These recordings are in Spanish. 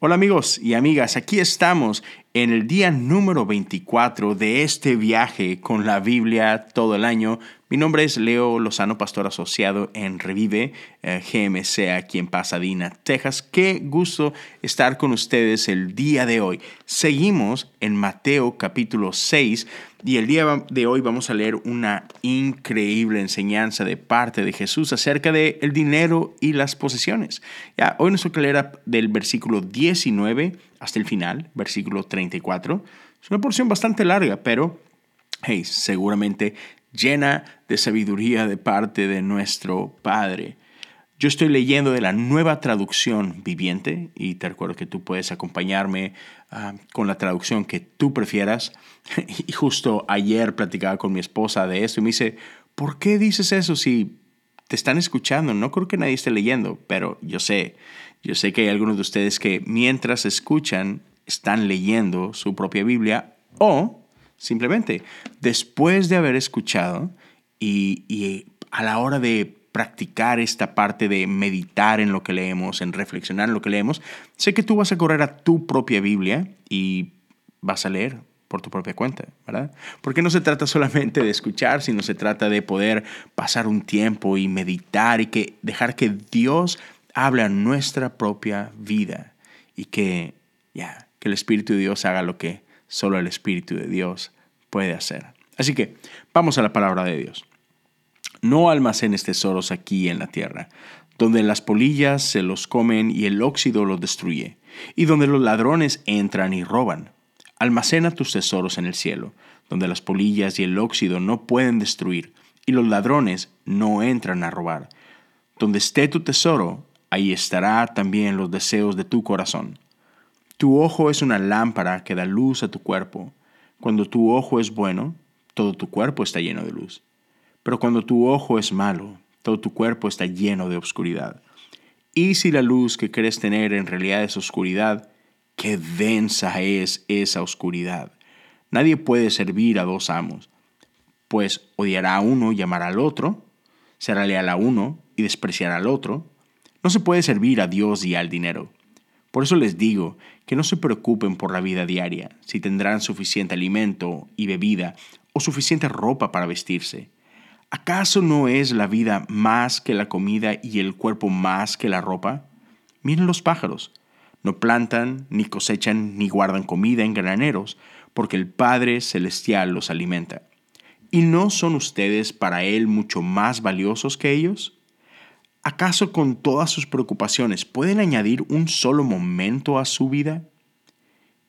Hola amigos y amigas, aquí estamos en el día número 24 de este viaje con la Biblia todo el año. Mi nombre es Leo Lozano, pastor asociado en Revive eh, GMC aquí en Pasadena, Texas. Qué gusto estar con ustedes el día de hoy. Seguimos en Mateo capítulo 6 y el día de hoy vamos a leer una increíble enseñanza de parte de Jesús acerca de el dinero y las posesiones. Ya, hoy nos toca leer del versículo 19 hasta el final, versículo 34. Es una porción bastante larga, pero hey, seguramente llena de sabiduría de parte de nuestro Padre. Yo estoy leyendo de la nueva traducción viviente y te recuerdo que tú puedes acompañarme ah, con la traducción que tú prefieras. y justo ayer platicaba con mi esposa de esto y me dice, ¿por qué dices eso si te están escuchando? No creo que nadie esté leyendo, pero yo sé, yo sé que hay algunos de ustedes que mientras escuchan están leyendo su propia Biblia o simplemente después de haber escuchado y, y a la hora de practicar esta parte de meditar en lo que leemos, en reflexionar en lo que leemos, sé que tú vas a correr a tu propia Biblia y vas a leer por tu propia cuenta, ¿verdad? Porque no se trata solamente de escuchar, sino se trata de poder pasar un tiempo y meditar y que dejar que Dios hable a nuestra propia vida y que ya que el Espíritu de Dios haga lo que solo el Espíritu de Dios puede hacer. Así que vamos a la palabra de Dios. No almacenes tesoros aquí en la tierra, donde las polillas se los comen y el óxido los destruye, y donde los ladrones entran y roban. Almacena tus tesoros en el cielo, donde las polillas y el óxido no pueden destruir, y los ladrones no entran a robar. Donde esté tu tesoro, ahí estará también los deseos de tu corazón. Tu ojo es una lámpara que da luz a tu cuerpo. Cuando tu ojo es bueno, todo tu cuerpo está lleno de luz. Pero cuando tu ojo es malo, todo tu cuerpo está lleno de oscuridad. Y si la luz que crees tener en realidad es oscuridad, qué densa es esa oscuridad. Nadie puede servir a dos amos, pues odiará a uno y amará al otro, será leal a uno y despreciará al otro. No se puede servir a Dios y al dinero. Por eso les digo que no se preocupen por la vida diaria, si tendrán suficiente alimento y bebida o suficiente ropa para vestirse. ¿Acaso no es la vida más que la comida y el cuerpo más que la ropa? Miren los pájaros. No plantan, ni cosechan, ni guardan comida en graneros, porque el Padre Celestial los alimenta. ¿Y no son ustedes para Él mucho más valiosos que ellos? ¿Acaso con todas sus preocupaciones pueden añadir un solo momento a su vida?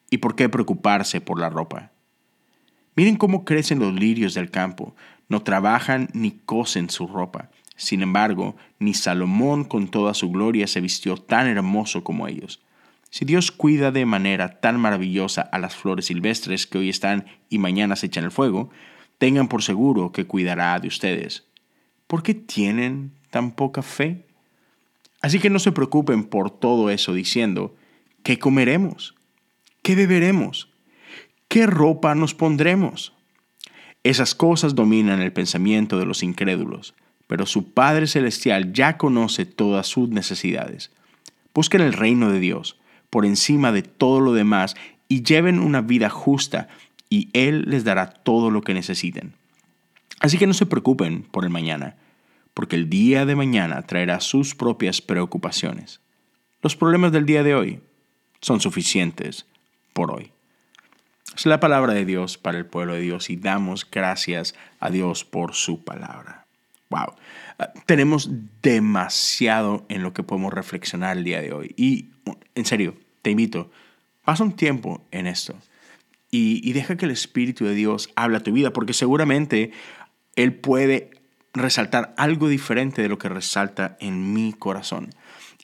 ¿Y por qué preocuparse por la ropa? Miren cómo crecen los lirios del campo, no trabajan ni cosen su ropa. Sin embargo, ni Salomón con toda su gloria se vistió tan hermoso como ellos. Si Dios cuida de manera tan maravillosa a las flores silvestres que hoy están y mañana se echan el fuego, tengan por seguro que cuidará de ustedes. ¿Por qué tienen tan poca fe? Así que no se preocupen por todo eso diciendo, ¿qué comeremos? ¿Qué beberemos? ¿Qué ropa nos pondremos? Esas cosas dominan el pensamiento de los incrédulos, pero su Padre Celestial ya conoce todas sus necesidades. Busquen el reino de Dios por encima de todo lo demás y lleven una vida justa y Él les dará todo lo que necesiten. Así que no se preocupen por el mañana, porque el día de mañana traerá sus propias preocupaciones. Los problemas del día de hoy son suficientes por hoy. Es la palabra de Dios para el pueblo de Dios y damos gracias a Dios por su palabra. Wow. Tenemos demasiado en lo que podemos reflexionar el día de hoy. Y en serio, te invito, pasa un tiempo en esto y, y deja que el Espíritu de Dios hable a tu vida, porque seguramente Él puede resaltar algo diferente de lo que resalta en mi corazón.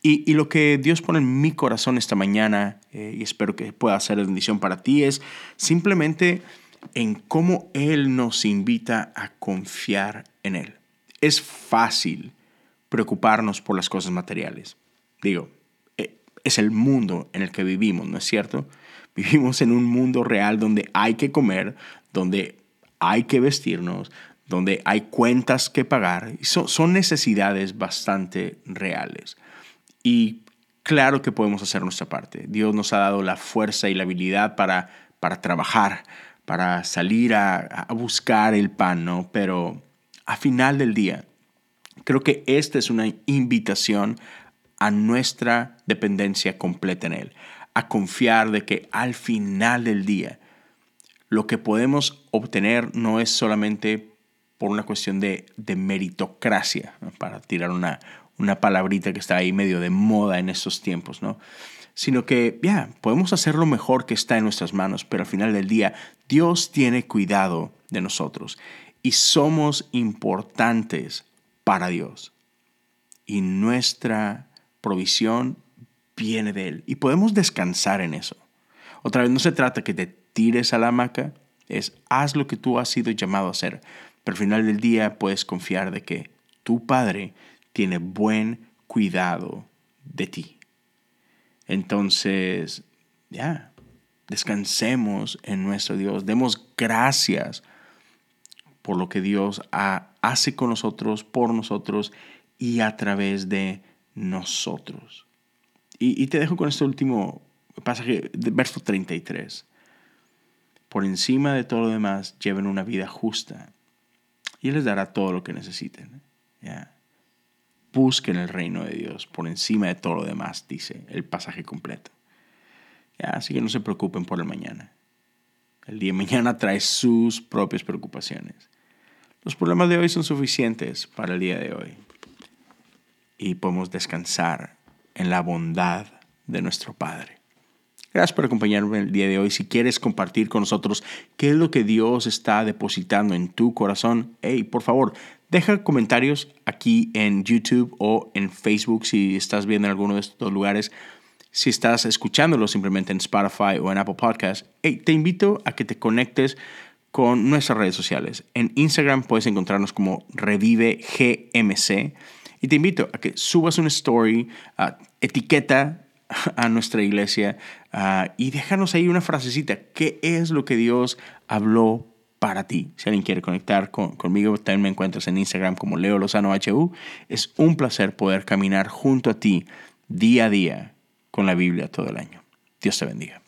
Y, lo que Dios pone en mi corazón esta mañana, eh, y espero que pueda ser bendición para ti, es simplemente en cómo Él nos invita a confiar en Él. Es fácil preocuparnos por las cosas materiales. Digo, eh, es el mundo en el que vivimos, ¿no es cierto? Vivimos en un mundo real donde hay que comer, donde hay que vestirnos, donde hay cuentas que pagar. Son necesidades bastante reales. Y claro que podemos hacer nuestra parte. Dios nos ha dado la fuerza y la habilidad para, para trabajar, para salir a, buscar el pan, ¿no? Pero a final del día, creo que esta es una invitación a nuestra dependencia completa en Él, a confiar de que al final del día lo que podemos obtener no es solamente por una cuestión de, meritocracia, para tirar una, una palabrita que está ahí medio de moda en estos tiempos, ¿no? Sino que, ya, podemos hacer lo mejor que está en nuestras manos, pero al final del día Dios tiene cuidado de nosotros y somos importantes para Dios. Y nuestra provisión viene de Él. Y podemos descansar en eso. Otra vez, no se trata que te tires a la hamaca, es haz lo que tú has sido llamado a hacer. Pero al final del día puedes confiar de que tu Padre tiene buen cuidado de ti. Entonces, ya, descansemos en nuestro Dios, demos gracias por lo que Dios hace con nosotros, por nosotros y a través de nosotros. Y, te dejo con este último pasaje, verso 33. Por encima de todo lo demás, lleven una vida justa y Él les dará todo lo que necesiten. Busquen el reino de Dios por encima de todo lo demás, dice el pasaje completo. Así que no se preocupen por el mañana. El día de mañana trae sus propias preocupaciones. Los problemas de hoy son suficientes para el día de hoy y podemos descansar en la bondad de nuestro Padre. Gracias por acompañarme el día de hoy. Si quieres compartir con nosotros qué es lo que Dios está depositando en tu corazón, hey, por favor, deja comentarios aquí en YouTube o en Facebook si estás viendo en alguno de estos lugares. Si estás escuchándolo simplemente en Spotify o en Apple Podcasts, hey, te invito a que te conectes con nuestras redes sociales. En Instagram puedes encontrarnos como Revive GMC y te invito a que subas una story, etiqueta a nuestra iglesia y déjanos ahí una frasecita. ¿Qué es lo que Dios habló para ti? Si alguien quiere conectar conmigo, también me encuentras en Instagram como Leo Lozano HU. Es un placer poder caminar junto a ti día a día con la Biblia todo el año. Dios te bendiga.